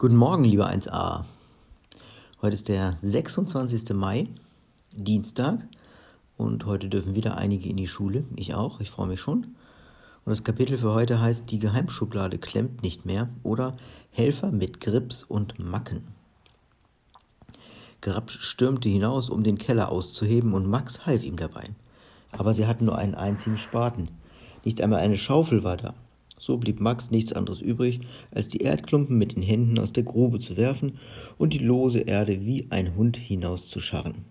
Guten Morgen, lieber 1a. Heute ist der 26. Mai, Dienstag, und heute dürfen wieder einige in die Schule. Ich auch, ich freue mich schon. Und das Kapitel für heute heißt Die Geheimschublade klemmt nicht mehr oder Helfer mit Grips und Macken. Grabsch stürmte hinaus, um den Keller auszuheben, und Max half ihm dabei. Aber sie hatten nur einen einzigen Spaten. Nicht einmal eine Schaufel war da. So blieb Max nichts anderes übrig, als die Erdklumpen mit den Händen aus der Grube zu werfen und die lose Erde wie ein Hund hinauszuscharren.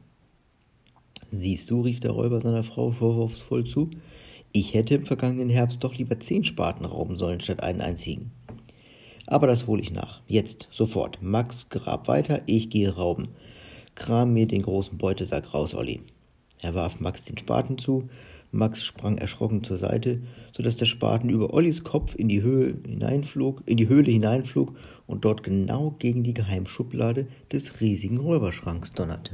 Siehst du, rief der Räuber seiner Frau vorwurfsvoll zu, ich hätte im vergangenen Herbst doch lieber zehn Spaten rauben sollen statt einen einzigen. Aber das hole ich nach. Jetzt, sofort. Max, grab weiter, ich gehe rauben. Kram mir den großen Beutesack raus, Olli. Er warf Max den Spaten zu, Max sprang erschrocken zur Seite, so dass der Spaten über Ollis Kopf in die Höhe hineinflog, in die Höhle hineinflog und dort genau gegen die Geheimschublade des riesigen Räuberschranks donnerte.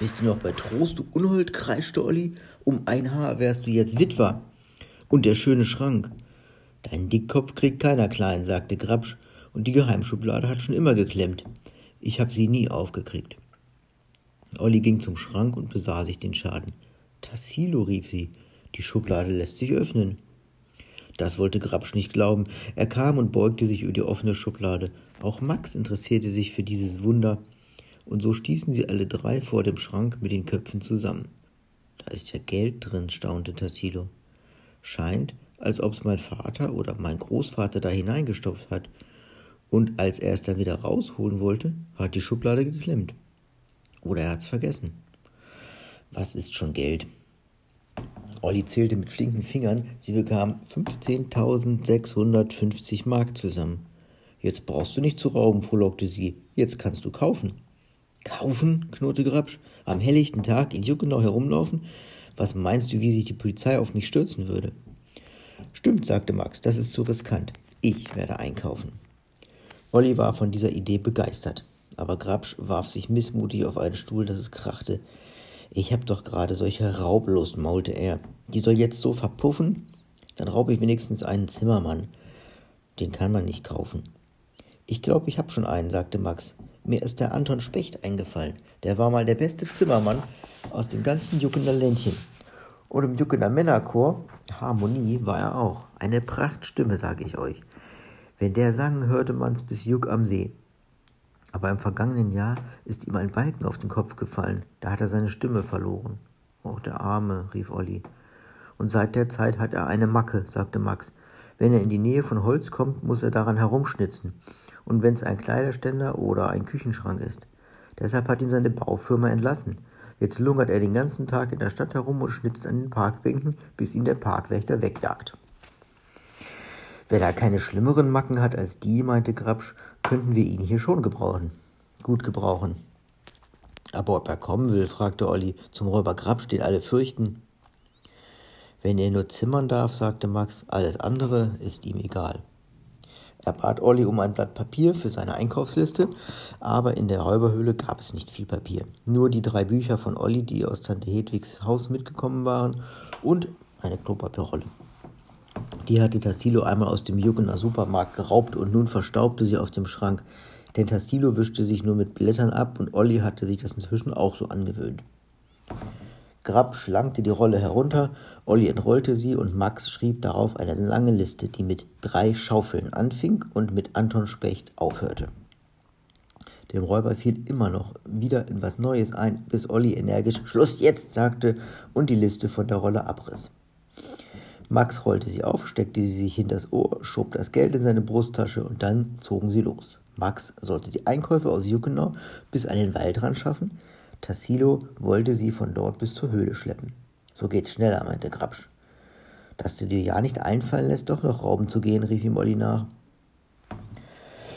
Bist du noch bei Trost, du Unhold? kreischte Olli. Um ein Haar wärst du jetzt Witwer. Und der schöne Schrank. Dein Dickkopf kriegt keiner klein, sagte Grabsch, und die Geheimschublade hat schon immer geklemmt. Ich hab sie nie aufgekriegt. Olli ging zum Schrank und besah sich den Schaden. Tassilo, rief sie, die Schublade lässt sich öffnen. Das wollte Grabsch nicht glauben. Er kam und beugte sich über die offene Schublade. Auch Max interessierte sich für dieses Wunder, und so stießen sie alle drei vor dem Schrank mit den Köpfen zusammen. Da ist ja Geld drin, staunte Tassilo. Scheint, als ob's mein Vater oder mein Großvater da hineingestopft hat. Und als er es dann wieder rausholen wollte, hat die Schublade geklemmt. Oder er hat's vergessen. Was ist schon Geld? Olli zählte mit flinken Fingern. Sie bekam 15.650 Mark zusammen. Jetzt brauchst du nicht zu rauben, frohlockte sie. Jetzt kannst du kaufen. Kaufen? knurrte Grabsch. Am helllichten Tag in Juckenau herumlaufen? Was meinst du, wie sich die Polizei auf mich stürzen würde? Stimmt, sagte Max, das ist zu riskant. Ich werde einkaufen. Olli war von dieser Idee begeistert, aber Grabsch warf sich missmutig auf einen Stuhl, dass es krachte. Ich hab doch gerade solche Raublust, maulte er. Die soll jetzt so verpuffen? Dann raube ich wenigstens einen Zimmermann. Den kann man nicht kaufen. Ich glaube, ich hab schon einen, sagte Max. Mir ist der Anton Specht eingefallen. Der war mal der beste Zimmermann aus dem ganzen Juckener Ländchen. Und im Juckener Männerchor, Harmonie, war er auch. Eine Prachtstimme, sage ich euch. Wenn der sang, hörte man's bis Juck am See. Aber im vergangenen Jahr ist ihm ein Balken auf den Kopf gefallen. Da hat er seine Stimme verloren. Oh, der Arme, rief Olli. Und seit der Zeit hat er eine Macke, sagte Max. Wenn er in die Nähe von Holz kommt, muss er daran herumschnitzen. Und wenn's ein Kleiderständer oder ein Küchenschrank ist. Deshalb hat ihn seine Baufirma entlassen. Jetzt lungert er den ganzen Tag in der Stadt herum und schnitzt an den Parkbänken, bis ihn der Parkwächter wegjagt. Wer da keine schlimmeren Macken hat als die, meinte Grabsch, könnten wir ihn hier schon gebrauchen. Gut gebrauchen. Aber ob er kommen will, fragte Olli. Zum Räuber Grabsch, den alle fürchten. Wenn er nur zimmern darf, sagte Max, alles andere ist ihm egal. Er bat Olli um ein Blatt Papier für seine Einkaufsliste, aber in der Räuberhöhle gab es nicht viel Papier. Nur die drei Bücher von Olli, die aus Tante Hedwigs Haus mitgekommen waren, und eine Klopapierrolle. Die hatte Tassilo einmal aus dem Juggener Supermarkt geraubt und nun verstaubte sie auf dem Schrank. Denn Tassilo wischte sich nur mit Blättern ab und Olli hatte sich das inzwischen auch so angewöhnt. Grab schlankte die Rolle herunter, Olli entrollte sie und Max schrieb darauf eine lange Liste, die mit drei Schaufeln anfing und mit Anton Specht aufhörte. Dem Räuber fiel immer noch wieder in was Neues ein, bis Olli energisch Schluss jetzt sagte und die Liste von der Rolle abriss. Max rollte sie auf, steckte sie sich hinters Ohr, schob das Geld in seine Brusttasche und dann zogen sie los. Max sollte die Einkäufe aus Juckenau bis an den Waldrand schaffen. Tassilo wollte sie von dort bis zur Höhle schleppen. So geht's schneller, meinte Grabsch. Dass du dir ja nicht einfallen lässt, doch noch rauben zu gehen, rief ihm Olli nach.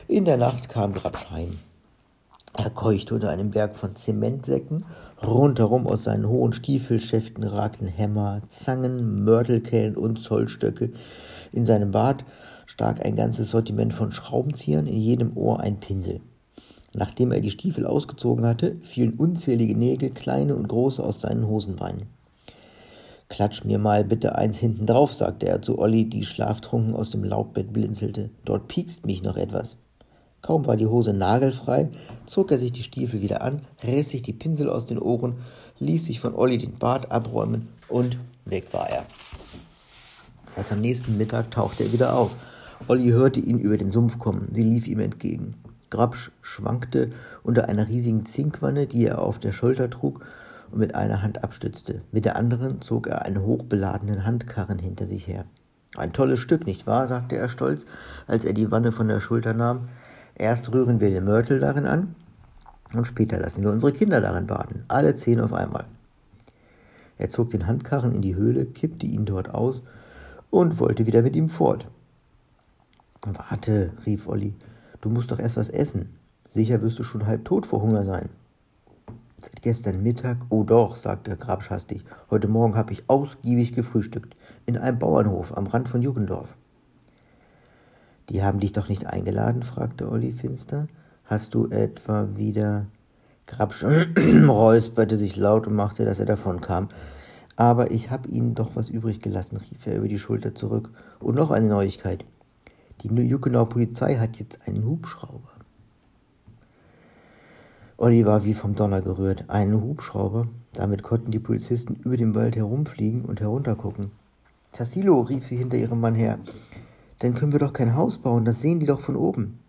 In der Nacht kam Grabsch heim. Er keuchte unter einem Berg von Zementsäcken. Rundherum aus seinen hohen Stiefelschäften ragten Hämmer, Zangen, Mörtelkellen und Zollstöcke. In seinem Bart stak ein ganzes Sortiment von Schraubenziehern, in jedem Ohr ein Pinsel. Nachdem er die Stiefel ausgezogen hatte, fielen unzählige Nägel, kleine und große, aus seinen Hosenbeinen. Klatsch mir mal bitte eins hinten drauf, sagte er zu Olli, die schlaftrunken aus dem Laubbett blinzelte. Dort piekst mich noch etwas. Kaum war die Hose nagelfrei, zog er sich die Stiefel wieder an, riss sich die Pinsel aus den Ohren, ließ sich von Olli den Bart abräumen und weg war er. Erst am nächsten Mittag tauchte er wieder auf. Olli hörte ihn über den Sumpf kommen. Sie lief ihm entgegen. Grabsch schwankte unter einer riesigen Zinkwanne, die er auf der Schulter trug und mit einer Hand abstützte. Mit der anderen zog er einen hochbeladenen Handkarren hinter sich her. Ein tolles Stück, nicht wahr? sagte er stolz, als er die Wanne von der Schulter nahm. Erst rühren wir den Mörtel darin an und später lassen wir unsere Kinder darin baden. Alle zehn auf einmal. Er zog den Handkarren in die Höhle, kippte ihn dort aus und wollte wieder mit ihm fort. Warte, rief Olli, du musst doch erst was essen. Sicher wirst du schon halb tot vor Hunger sein. Seit gestern Mittag? Oh doch, sagte Grabsch hastig. Heute Morgen habe ich ausgiebig gefrühstückt. In einem Bauernhof am Rand von Jugendorf. Die haben dich doch nicht eingeladen? fragte Olli finster. Hast du etwa wieder. Grabsch räusperte sich laut und machte, dass er davonkam. Aber ich hab ihnen doch was übrig gelassen, rief er über die Schulter zurück. Und noch eine Neuigkeit. Die Juckenauer Polizei hat jetzt einen Hubschrauber. Olli war wie vom Donner gerührt. Einen Hubschrauber. Damit konnten die Polizisten über dem Wald herumfliegen und heruntergucken. Tassilo, rief sie hinter ihrem Mann her. Dann können wir doch kein Haus bauen, das sehen die doch von oben.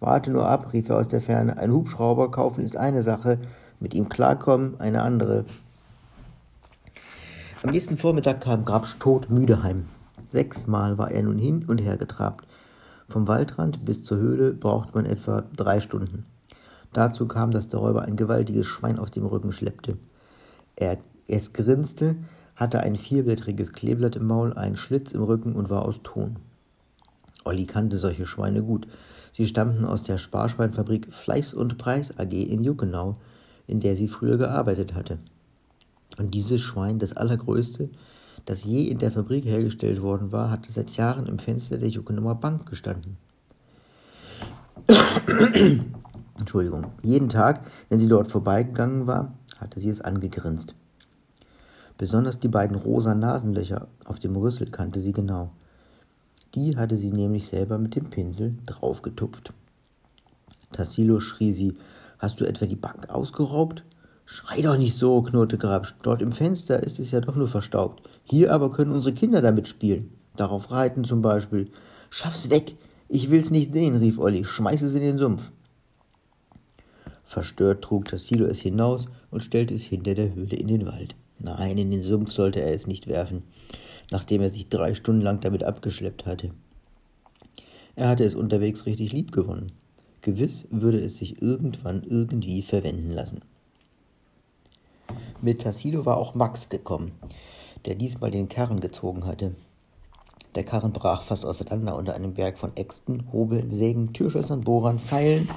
Warte nur ab, rief er aus der Ferne. Ein Hubschrauber kaufen ist eine Sache, mit ihm klarkommen eine andere. Am nächsten Vormittag kam Grabsch todmüde heim. Sechsmal war er nun hin und her getrabt. Vom Waldrand bis zur Höhle braucht man etwa drei Stunden. Dazu kam, dass der Räuber ein gewaltiges Schwein auf dem Rücken schleppte. Er, es grinste, hatte ein vierblättriges Kleeblatt im Maul, einen Schlitz im Rücken und war aus Ton. Olli kannte solche Schweine gut. Sie stammten aus der Sparschweinfabrik Fleiß und Preis AG in Juckenau, in der sie früher gearbeitet hatte. Und dieses Schwein, das allergrößte, das je in der Fabrik hergestellt worden war, hatte seit Jahren im Fenster der Juckenauer Bank gestanden. Entschuldigung. Jeden Tag, wenn sie dort vorbeigegangen war, hatte sie es angegrinst. Besonders die beiden rosa Nasenlöcher auf dem Rüssel kannte sie genau. Die hatte sie nämlich selber mit dem Pinsel draufgetupft. Tassilo schrie sie, hast du etwa die Bank ausgeraubt? Schrei doch nicht so, knurrte Grabsch. Dort im Fenster ist es ja doch nur verstaubt. Hier aber können unsere Kinder damit spielen. Darauf reiten zum Beispiel. Schaff's weg! Ich will's nicht sehen, rief Olli. Schmeiß es in den Sumpf. Verstört trug Tassilo es hinaus und stellte es hinter der Höhle in den Wald. Nein, in den Sumpf sollte er es nicht werfen, nachdem er sich drei Stunden lang damit abgeschleppt hatte. Er hatte es unterwegs richtig lieb gewonnen. Gewiss würde es sich irgendwann irgendwie verwenden lassen. Mit Tassilo war auch Max gekommen, der diesmal den Karren gezogen hatte. Der Karren brach fast auseinander unter einem Berg von Äxten, Hobeln, Sägen, Türschlössern, Bohrern, Pfeilen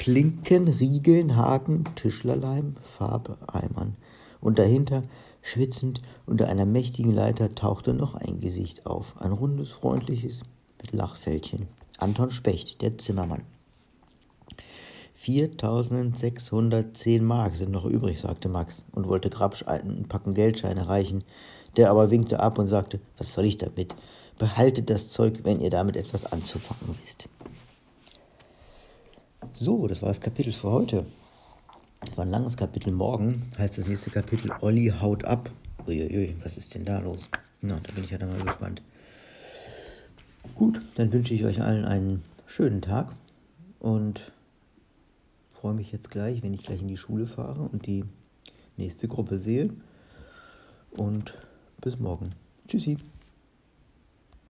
Klinken, Riegeln, Haken, Tischlerleim, Farbeeimern. Und dahinter, schwitzend unter einer mächtigen Leiter, tauchte noch ein Gesicht auf. Ein rundes, freundliches, mit Lachfältchen. Anton Specht, der Zimmermann. 4610 Mark sind noch übrig, sagte Max und wollte Grabsch einen Packen Geldscheine reichen. Der aber winkte ab und sagte, was soll ich damit? Behaltet das Zeug, wenn ihr damit etwas anzufangen wisst. So, das war das Kapitel für heute. War ein langes Kapitel. Morgen heißt das nächste Kapitel Olli haut ab. Uiuiui, was ist denn da los? Na, da bin ich ja dann mal gespannt. Gut, dann wünsche ich euch allen einen schönen Tag und freue mich jetzt gleich, wenn ich gleich in die Schule fahre und die nächste Gruppe sehe. Und bis morgen. Tschüssi.